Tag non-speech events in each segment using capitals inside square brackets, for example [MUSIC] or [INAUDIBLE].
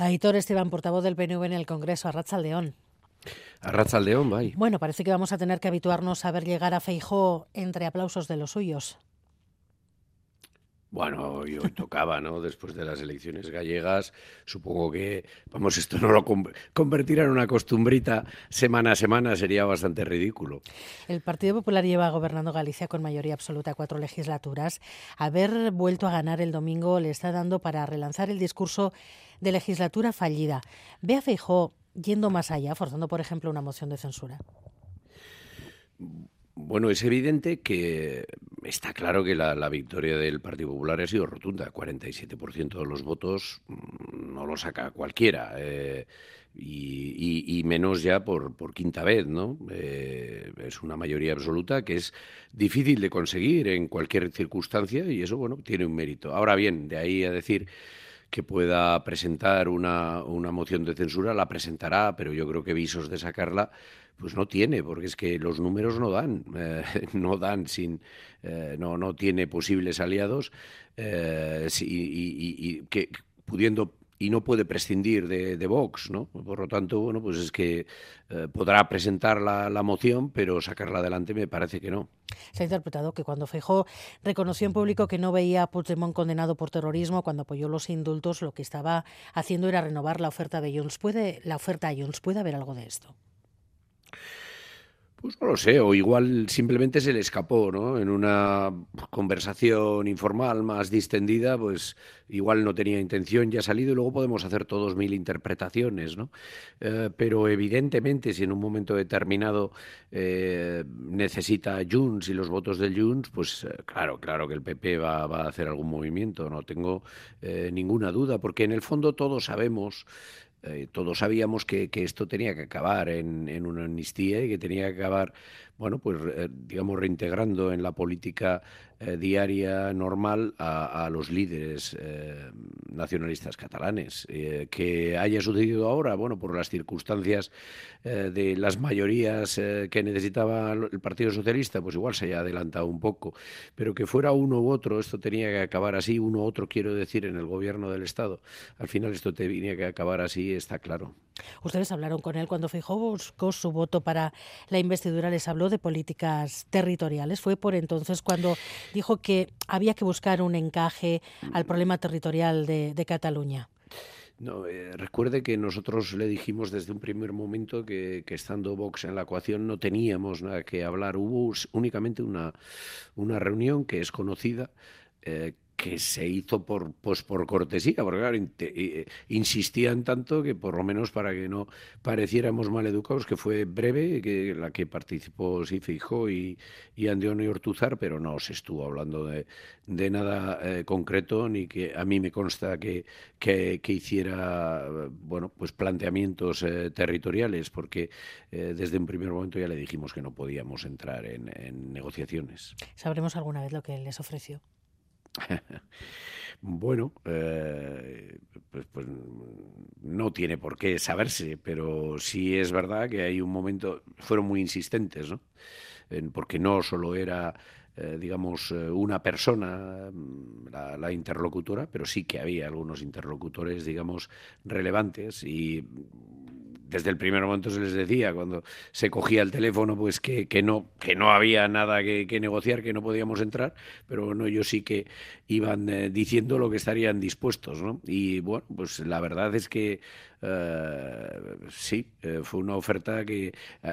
Aitor Esteban, portavoz del PNV en el Congreso, a León. A León, bye. Bueno, parece que vamos a tener que habituarnos a ver llegar a Feijó entre aplausos de los suyos. Bueno, hoy, tocaba, ¿no? [LAUGHS] Después de las elecciones gallegas, supongo que, vamos, esto no lo convertirá en una costumbrita semana a semana, sería bastante ridículo. El Partido Popular lleva gobernando Galicia con mayoría absoluta cuatro legislaturas. Haber vuelto a ganar el domingo le está dando para relanzar el discurso de legislatura fallida. Ve a Feijó yendo más allá, forzando, por ejemplo, una moción de censura. Bueno, es evidente que está claro que la, victoria del Partido Popular ha sido rotunda. 47% de los votos mm, no lo saca cualquiera. Eh, y, menos ya por, quinta vez, ¿no? Eh, es una mayoría absoluta que es difícil de conseguir en cualquier circunstancia y eso, bueno, tiene un mérito. Ahora bien, de ahí a decir que pueda presentar una, una moción de censura, la presentará, pero yo creo que visos de sacarla pues no tiene, porque es que los números no dan, [LAUGHS] eh, no dan sin, eh, no, no tiene posibles aliados eh, y, que pudiendo y no puede prescindir de, Vox, ¿no? Por lo tanto, bueno, pues es que podrá presentar la, moción, pero sacarla adelante me parece que no. Se ha interpretado que cuando Feijó reconoció en público que no veía a Puigdemont condenado por terrorismo, cuando apoyó los indultos, lo que estaba haciendo era renovar la oferta de Junts. ¿Puede, la oferta a Junts, ¿puede haber algo de esto? Pues no lo sé, o igual simplemente se le escapó, ¿no? En una conversación informal más distendida, pues igual no tenía intención, ya ha salido y luego podemos hacer todos mil interpretaciones, ¿no? Eh, pero evidentemente, si en un momento determinado eh, necesita Junts y los votos del Junts, pues eh, claro, claro que el PP va, va, a hacer algún movimiento, no tengo ninguna duda, porque en el fondo todos sabemos eh, todos sabíamos que, esto tenía que acabar en, una amnistía y que tenía que acabar, bueno, pues eh, digamos reintegrando en la política eh, diaria normal a, los líderes eh, nacionalistas catalanes. Eh, que haya sucedido ahora, bueno, por las circunstancias de las mayorías que necesitaba el Partido Socialista, pues igual se haya adelantado un poco, pero que fuera uno u otro, esto tenía que acabar así, uno u otro quiero decir en el gobierno del Estado. Al final esto tenía que acabar así, está claro. Ustedes hablaron con él cuando fijó buscó su voto para la investidura, les habló de políticas territoriales. Fue por entonces cuando dijo que había que buscar un encaje al problema territorial de, Cataluña. No, eh, recuerde que nosotros le dijimos desde un primer momento que, estando Vox en la ecuación no teníamos nada que hablar. Hubo únicamente una, una reunión que es conocida, eh, que se hizo por, pues por cortesía, porque claro, eh, insistían tanto que por lo menos para que no pareciéramos mal educados, que fue breve, que la que participó sí Fijó y, y Ortuzar, pero no se estuvo hablando de, de nada eh, concreto, ni que a mí me consta que, que, hiciera bueno, pues planteamientos eh, territoriales, porque desde un primer momento ya le dijimos que no podíamos entrar en, en negociaciones. ¿Sabremos alguna vez lo que les ofreció? [LAUGHS] bueno, eh, pues, pues, no tiene por qué saberse, pero sí es verdad que hay un momento, fueron muy insistentes, ¿no? porque no solo era eh, digamos, eh, una persona, mm, la, interlocutora, pero sí que había algunos interlocutores, digamos, relevantes y desde el primer momento se les decía, cuando se cogía el teléfono, pues que, que no, que no había nada que, negociar, que no podíamos entrar, pero bueno, ellos sí que iban eh, diciendo lo que estarían dispuestos, ¿no? Y bueno, pues la verdad es que sí, eh, fue una oferta que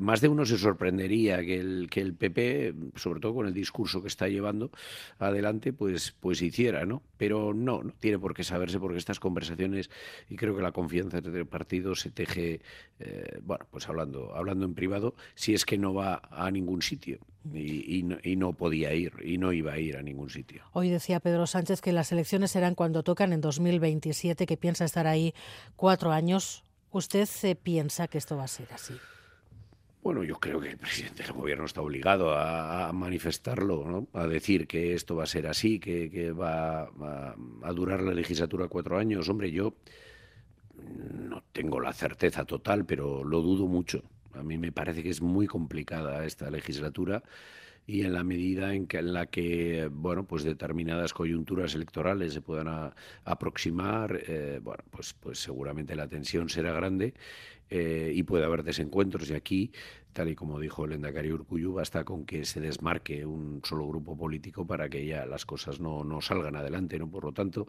más de uno se sorprendería que el, que el PP, sobre todo con el discurso que está llevando adelante, pues, pues hiciera, ¿no? Pero no, no tiene por qué saberse porque estas conversaciones, y creo que la confianza entre el partido se teje eh, bueno, pues hablando, hablando en privado, si es que no va a ningún sitio y, no, podía ir y no iba a ir a ningún sitio. Hoy decía Pedro Sánchez que las elecciones serán cuando tocan en 2027, que piensa estar ahí cuatro años. ¿Usted eh, piensa que esto va a ser así? Bueno, yo creo que el presidente del gobierno está obligado a, manifestarlo, a decir que esto va a ser así, que, va a, durar la legislatura cuatro años. Hombre, yo no tengo la certeza total, pero lo dudo mucho. A mí me parece que es muy complicada esta legislatura y en la medida en, que, en la que bueno pues determinadas coyunturas electorales se puedan aproximar eh, bueno pues pues seguramente la tensión será grande eh, y puede haber desencuentros. Y aquí y como dijo el Endacari Urcuyu, basta con que se desmarque un solo grupo político para que ya las cosas no, no, salgan adelante. ¿no? Por lo tanto,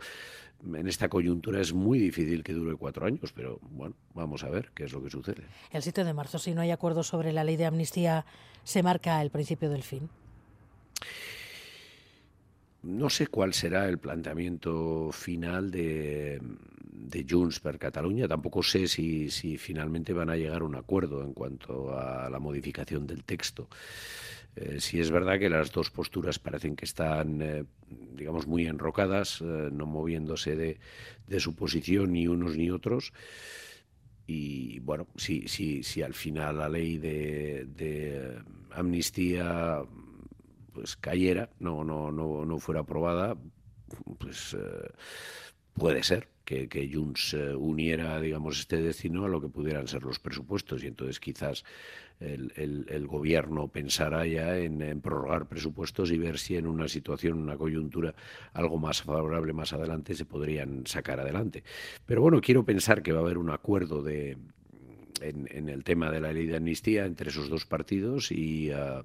en esta coyuntura es muy difícil que dure cuatro años, pero bueno, vamos a ver qué es lo que sucede. El 7 de marzo, si no hay acuerdo sobre la ley de amnistía, ¿se marca el principio del fin? No sé cuál será el planteamiento final de, de Junts per Cataluña. Tampoco sé si, si, finalmente van a llegar a un acuerdo en cuanto a la modificación del texto. Eh, si es verdad que las dos posturas parecen que están, eh, digamos, muy enrocadas, eh, no moviéndose de, de, su posición ni unos ni otros. Y bueno, si, si, si al final la ley de, de amnistía pues cayera, no, no, no, no fuera aprobada, pues eh, puede ser que, que Junts eh, uniera, digamos, este destino a lo que pudieran ser los presupuestos y entonces quizás el, el, gobierno pensara ya en, en, prorrogar presupuestos y ver si en una situación, una coyuntura algo más favorable más adelante se podrían sacar adelante. Pero bueno, quiero pensar que va a haber un acuerdo de, en, en, el tema de la ley de amnistía entre esos dos partidos y, uh,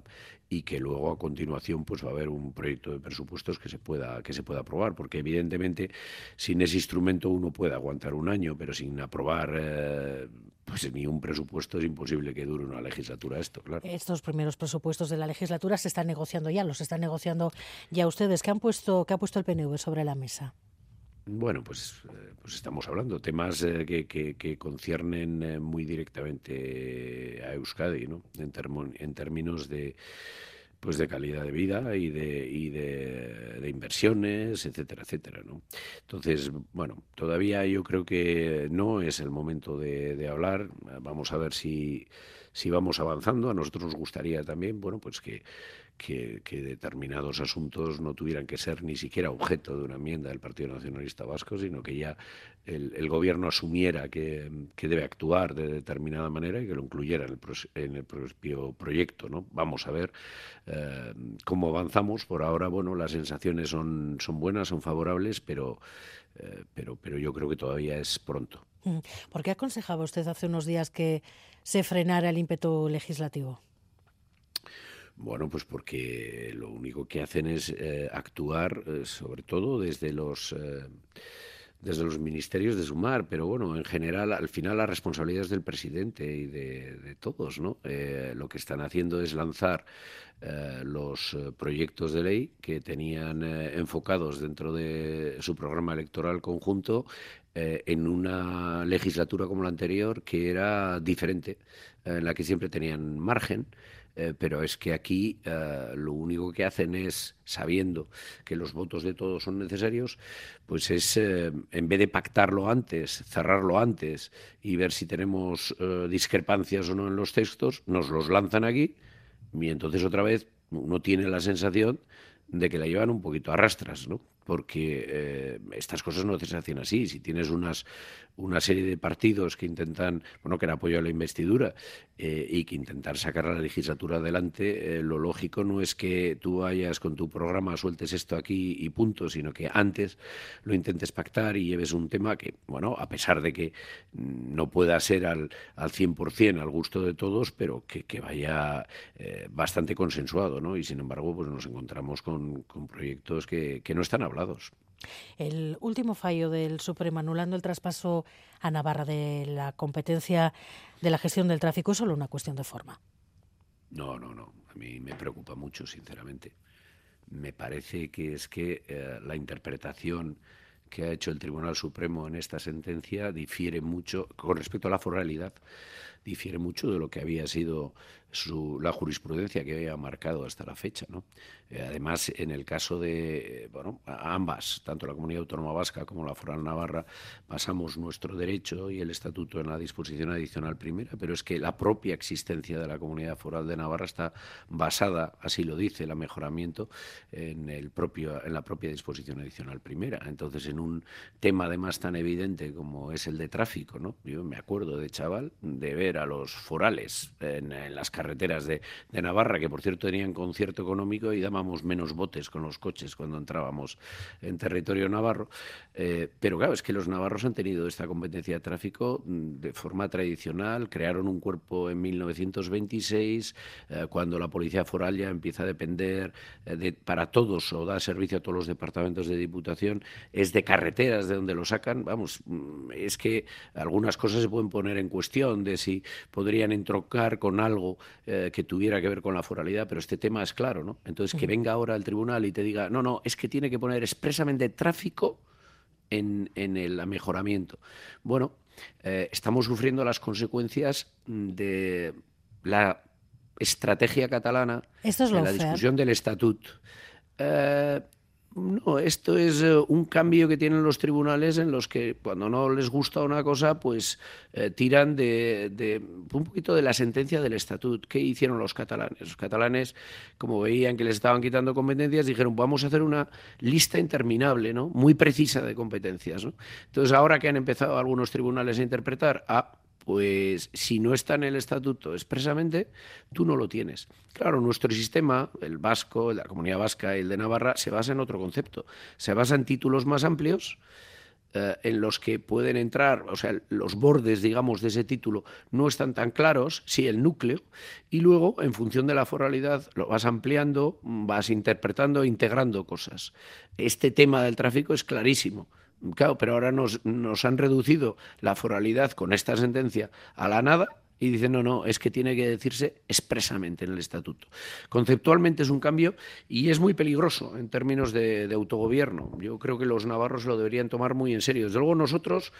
y que luego a continuación pues va a haber un proyecto de presupuestos que se pueda que se pueda aprobar porque evidentemente sin ese instrumento uno puede aguantar un año pero sin aprobar eh, pues ni un presupuesto es imposible que dure una legislatura esto claro. Estos primeros presupuestos de la legislatura se están negociando ya los están negociando ya ustedes. Qué han puesto qué ha puesto el PNV sobre la mesa bueno, pues, pues estamos hablando temas eh, que, que, que, conciernen eh, muy directamente a Euskadi, ¿no? En, termo, en términos de pues de calidad de vida y de, y de, inversiones, etcétera, etcétera, ¿no? Entonces, bueno, todavía yo creo que no es el momento de, de hablar. Vamos a ver si, si vamos avanzando. A nosotros nos gustaría también, bueno, pues que que, determinados asuntos no tuvieran que ser ni siquiera objeto de una enmienda del Partido Nacionalista Vasco, sino que ya el, gobierno asumiera que, debe actuar de determinada manera y que lo incluyera en el, en el propio proyecto. ¿no? Vamos a ver eh, cómo avanzamos. Por ahora, bueno, las sensaciones son, son buenas, son favorables, pero, eh, pero, pero yo creo que todavía es pronto. Mm. ¿Por qué aconsejaba usted hace unos días que se frenara el ímpetu legislativo? Bueno, pues porque lo único que hacen es eh, actuar, eh, sobre todo desde los eh, desde los ministerios de sumar, pero bueno, en general, al final la responsabilidad es del presidente y de, de todos, ¿no? Lo que están haciendo es lanzar eh, los proyectos de ley que tenían eh, enfocados dentro de su programa electoral conjunto eh, en una legislatura como la anterior que era diferente, en la que siempre tenían margen. Eh, pero es que aquí eh, lo único que hacen es, sabiendo que los votos de todos son necesarios, pues es, eh, en vez de pactarlo antes, cerrarlo antes y ver si tenemos eh, discrepancias o no en los textos, nos los lanzan aquí y entonces otra vez uno tiene la sensación de que la llevan un poquito a rastras, ¿no? Porque eh, estas cosas no se hacen así. Si tienes unas, una serie de partidos que intentan, bueno, que han apoyado la investidura eh, y que intentar sacar a la legislatura adelante, eh, lo lógico no es que tú vayas con tu programa, sueltes esto aquí y punto, sino que antes lo intentes pactar y lleves un tema que, bueno, a pesar de que no pueda ser al, al 100% al gusto de todos, pero que, que vaya bastante consensuado, ¿no? Y sin embargo, pues nos encontramos con, con proyectos que, que no están hablando El último fallo del Supremo anulando el traspaso a Navarra de la competencia de la gestión del tráfico es solo una cuestión de forma. No, no, no. A mí me preocupa mucho, sinceramente. Me parece que es que eh, la interpretación que ha hecho el Tribunal Supremo en esta sentencia difiere mucho con respecto a la foralidad difiere mucho de lo que había sido su, la jurisprudencia que había marcado hasta la fecha. ¿no? Eh, además, en el caso de bueno, ambas, tanto la Comunidad Autónoma Vasca como la Foral Navarra, basamos nuestro derecho y el Estatuto en la disposición adicional primera, pero es que la propia existencia de la Comunidad Foral de Navarra está basada, así lo dice el mejoramiento, en, el propio, en la propia disposición adicional primera. Entonces, en un tema además tan evidente como es el de tráfico, ¿no? yo me acuerdo de chaval de ver a los forales en, en las carreteras carreteras de, Navarra, que por cierto tenían concierto económico y dábamos menos botes con los coches cuando entrábamos en territorio navarro. Eh, pero claro, es que los navarros han tenido esta competencia de tráfico mm, de forma tradicional, crearon un cuerpo en 1926, eh, cuando la policía foral ya empieza a depender de, para todos o da servicio a todos los departamentos de diputación, es de carreteras de donde lo sacan. Vamos, mm, es que algunas cosas se pueden poner en cuestión de si podrían entroncar con algo eh, que tuviera que ver con la foralidad, pero este tema es claro, ¿no? Entonces, que venga ahora el tribunal y te diga, no, no, es que tiene que poner expresamente tráfico en, el mejoramiento. Bueno, eh, estamos sufriendo las consecuencias de la estrategia catalana en la discusión del estatut. Eh, no, esto es eh, un cambio que tienen los tribunales en los que cuando no les gusta una cosa, pues eh, tiran de, un poquito de la sentencia del estatut. ¿Qué hicieron los catalanes? Los catalanes, como veían que les estaban quitando competencias, dijeron, vamos a hacer una lista interminable, ¿no? Muy precisa de competencias, Entonces, ahora que han empezado algunos tribunales a interpretar, a pues si no está en el estatuto expresamente, tú no lo tienes. Claro, nuestro sistema, el vasco, la comunidad vasca y el de Navarra, se basa en otro concepto. Se basa en títulos más amplios eh, en los que pueden entrar, o sea, los bordes, digamos, de ese título no están tan claros, sí el núcleo, y luego, en función de la foralidad, lo vas ampliando, vas interpretando, integrando cosas. Este tema del tráfico es clarísimo. Claro, pero ahora nos, han reducido la foralidad con esta sentencia a la nada y dicen, no, no, es que tiene que decirse expresamente en el estatuto. Conceptualmente es un cambio y es muy peligroso en términos de, de autogobierno. Yo creo que los navarros lo deberían tomar muy en serio. Desde luego nosotros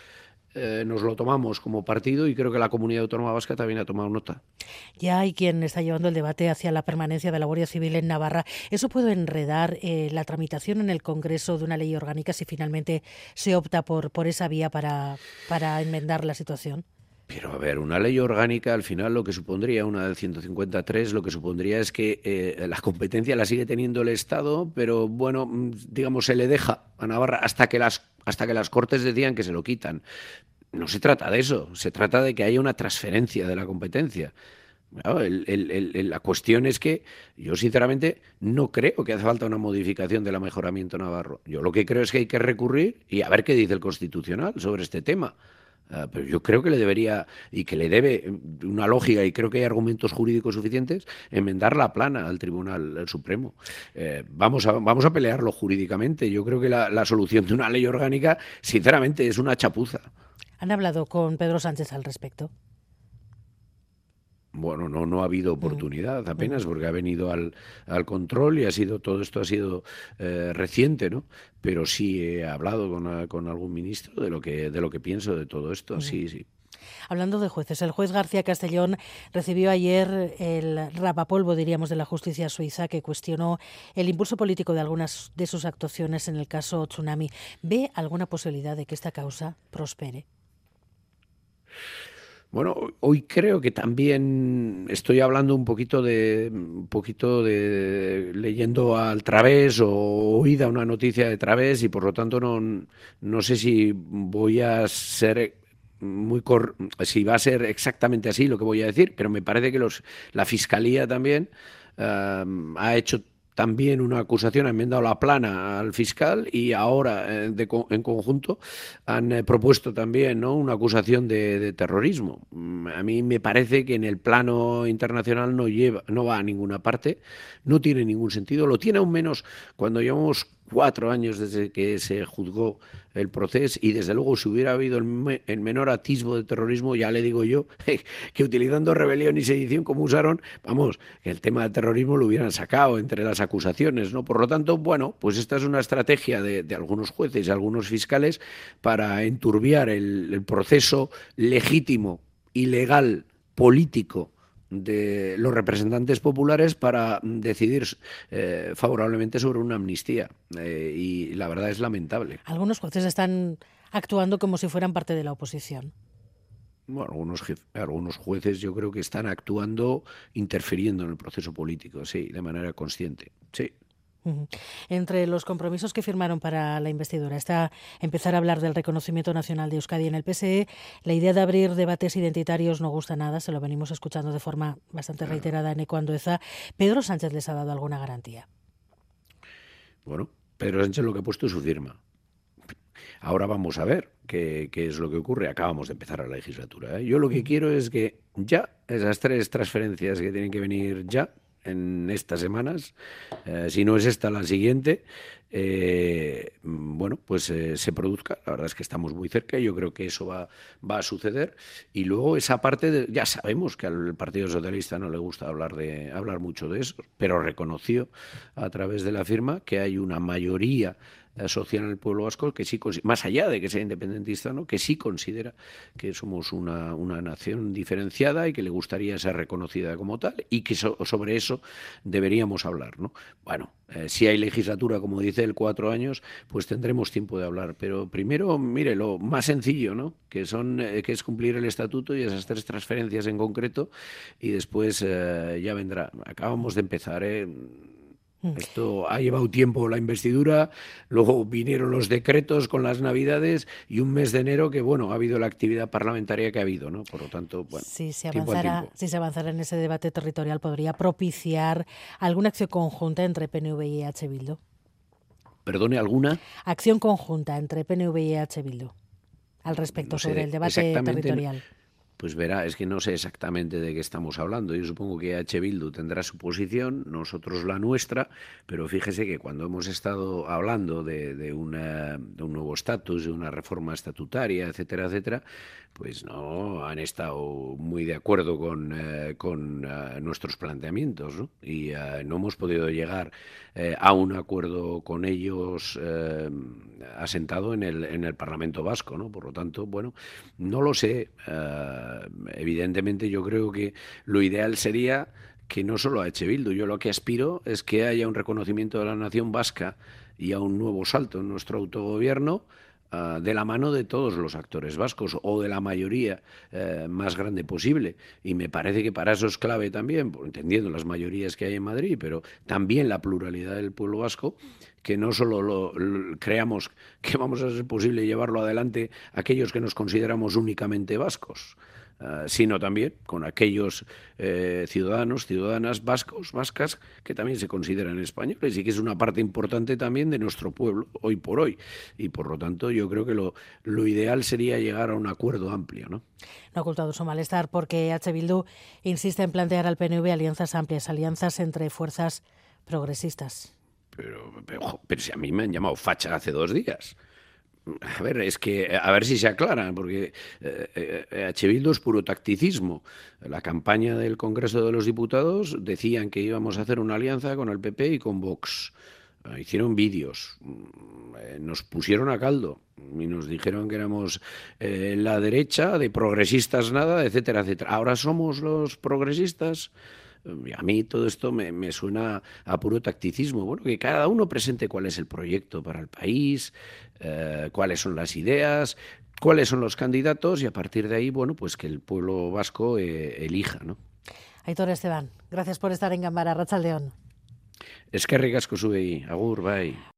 eh, nos lo tomamos como partido y creo que la comunidad autónoma vasca también ha tomado nota. Ya hay quien está llevando el debate hacia la permanencia de la Guardia Civil en Navarra. ¿Eso puede enredar eh, la tramitación en el Congreso de una ley orgánica si finalmente se opta por, por esa vía para, para enmendar la situación? Pero a ver, una ley orgánica al final lo que supondría, una del 153, lo que supondría es que eh, la competencia la sigue teniendo el Estado, pero bueno, digamos, se le deja a Navarra hasta que las, hasta que las Cortes decían que se lo quitan. No se trata de eso, se trata de que haya una transferencia de la competencia. la cuestión es que yo sinceramente no creo que hace falta una modificación del mejoramiento navarro. Yo lo que creo es que hay que recurrir y a ver qué dice el Constitucional sobre este tema. Ah, pero yo creo que le debería, y que le debe una lógica, y creo que hay argumentos jurídicos suficientes, enmendar la plana al Tribunal Supremo. Eh, vamos, a, vamos a pelearlo jurídicamente. Yo creo que la solución de una ley orgánica, sinceramente, es una chapuza. ¿Han hablado con Pedro Sánchez al respecto? Bueno, no, no ha habido mm. oportunidad apenas mm. porque ha venido al, al control y ha sido todo esto ha sido eh, reciente, ¿no? Pero sí he hablado con, con, algún ministro de lo que de lo que pienso de todo esto, sí, sí. Hablando de jueces, el juez García Castellón recibió ayer el rapapolvo, diríamos, de la justicia suiza que cuestionó el impulso político de algunas de sus actuaciones en el caso Tsunami. ¿Ve alguna posibilidad de que esta causa prospere? Bueno, hoy creo que también estoy hablando un poquito de un poquito de leyendo al través o oída una noticia de través y por lo tanto no, no sé si voy a ser muy si va a ser exactamente así lo que voy a decir, pero me parece que los la fiscalía también eh, ha hecho también una acusación, han enmendado la plana al fiscal y ahora eh, en conjunto han eh, propuesto también ¿no? una acusación de, terrorismo. Mm, a mí me parece que en el plano internacional no, lleva, no va a ninguna parte, no tiene ningún sentido, lo tiene aún menos cuando llevamos cuatro años desde que se juzgó el proceso y desde luego si hubiera habido el, menor atisbo de terrorismo, ya le digo yo, [LAUGHS] que utilizando rebelión y sedición como usaron, vamos, el tema del terrorismo lo hubieran sacado entre las acusaciones, ¿no? Por lo tanto, bueno, pues esta es una estrategia de, algunos jueces y algunos fiscales para enturbiar el proceso legítimo y legal político de los representantes populares para decidir eh, favorablemente sobre una amnistía. Eh, y la verdad es lamentable. Algunos jueces están actuando como si fueran parte de la oposición. Bueno, algunos, algunos jueces yo creo que están actuando interfiriendo en el proceso político, sí, de manera consciente. Sí. Entre los compromisos que firmaron para la investidura está empezar a hablar del reconocimiento nacional de Euskadi en el PSE. La idea de abrir debates identitarios no gusta nada, se lo venimos escuchando de forma bastante reiterada en Ecuandoeza. ¿Pedro Sánchez les ha dado alguna garantía? Bueno, Pedro Sánchez lo que ha puesto es su firma. Ahora vamos a ver qué, es lo que ocurre. Acabamos de empezar la legislatura. ¿eh? Yo lo que quiero es que ya esas tres transferencias que tienen que venir ya, en estas semanas, eh, si no es esta la siguiente, eh, bueno, pues eh, se produzca. La verdad es que estamos muy cerca y yo creo que eso va, va a suceder. Y luego esa parte, de, ya sabemos que al Partido Socialista no le gusta hablar, de, hablar mucho de eso, pero reconoció a través de la firma que hay una mayoría social el pueblo vasco que sí, más allá de que sea independentista, ¿no? que sí considera que somos una, una nación diferenciada y que le gustaría ser reconocida como tal y que sobre eso deberíamos hablar. ¿no? Bueno, eh, si hay legislatura, como dice el cuatro años, pues tendremos tiempo de hablar. Pero primero, mire, lo más sencillo, ¿no? que, son, eh, que es cumplir el estatuto y esas tres transferencias en concreto y después eh, ya vendrá. Acabamos de empezar. Mm. Esto ha llevado tiempo la investidura, luego vinieron los decretos con las Navidades y un mes de enero que, bueno, ha habido la actividad parlamentaria que ha habido, ¿no? Por lo tanto, bueno. Si se avanzara, si se avanzara en ese debate territorial, podría propiciar alguna acción conjunta entre PNV y H. Bildu. Perdone, ¿alguna? Acción conjunta entre PNV y H. Bildu al respecto sobre el debate territorial. Pues verá, es que no sé exactamente de qué estamos hablando. Yo supongo que H. Bildu tendrá su posición, nosotros la nuestra, pero fíjese que cuando hemos estado hablando de, de, un nuevo estatus, de una reforma estatutaria, etcétera, etcétera, pues no han estado muy de acuerdo con, eh, con eh, nuestros planteamientos y eh, no hemos podido llegar a un acuerdo con ellos asentado en el, en el Parlamento Vasco. ¿no? Por lo tanto, bueno, no lo sé evidentemente yo creo que lo ideal sería que no solo a Echebildu, yo lo que aspiro es que haya un reconocimiento de la nación vasca y a un nuevo salto en nuestro autogobierno ah, de la mano de todos los actores vascos o de la mayoría eh, más grande posible. Y me parece que para eso es clave también, entendiendo las mayorías que hay en Madrid, pero también la pluralidad del pueblo vasco, que no solo lo, creamos que vamos a ser posible llevarlo adelante aquellos que nos consideramos únicamente vascos. Ah, sino también con aquellos eh, ciudadanos, ciudadanas vascos, vascas, que también se consideran españoles y que es una parte importante también de nuestro pueblo hoy por hoy. Y por lo tanto yo creo que lo, lo ideal sería llegar a un acuerdo amplio. ¿no? no ha ocultado su malestar porque H. Bildu insiste en plantear al PNV alianzas amplias, alianzas entre fuerzas progresistas. Pero, pero, pero si a mí me han llamado facha hace dos días. A ver, es que a ver si se aclaran, porque eh, eh, H. Bildu es puro tacticismo. La campaña del Congreso de los Diputados decían que íbamos a hacer una alianza con el PP y con Vox. Eh, hicieron vídeos, mm, nos pusieron a caldo y nos dijeron que éramos la derecha, de progresistas nada, etcétera, etcétera. Ahora somos los progresistas. A mí todo esto me, suena a puro tacticismo. Bueno, que cada uno presente cuál es el proyecto para el país, eh, cuáles son las ideas, cuáles son los candidatos y a partir de ahí, bueno, pues que el pueblo vasco eh, elija, ¿no? Aitor Esteban, gracias por estar en Gambara, León. Es que ricasco sube ahí. Agur, bye.